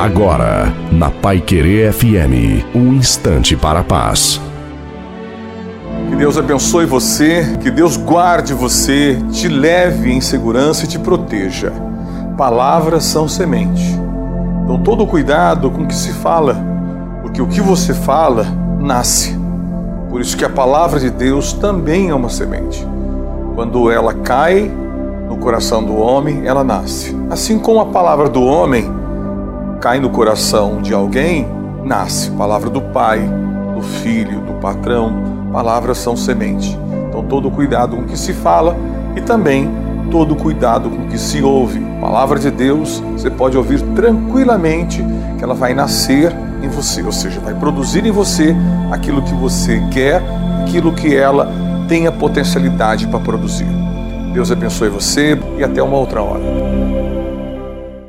Agora, na Pai Querer FM, um instante para a paz. Que Deus abençoe você, que Deus guarde você, te leve em segurança e te proteja. Palavras são semente. Então, todo cuidado com o que se fala, porque o que você fala nasce. Por isso que a palavra de Deus também é uma semente. Quando ela cai no coração do homem, ela nasce. Assim como a palavra do homem cai no coração de alguém, nasce. Palavra do pai, do filho, do patrão, palavras são semente. Então, todo cuidado com o que se fala e também todo cuidado com o que se ouve. Palavra de Deus, você pode ouvir tranquilamente que ela vai nascer em você, ou seja, vai produzir em você aquilo que você quer, aquilo que ela tem a potencialidade para produzir. Deus abençoe você e até uma outra hora.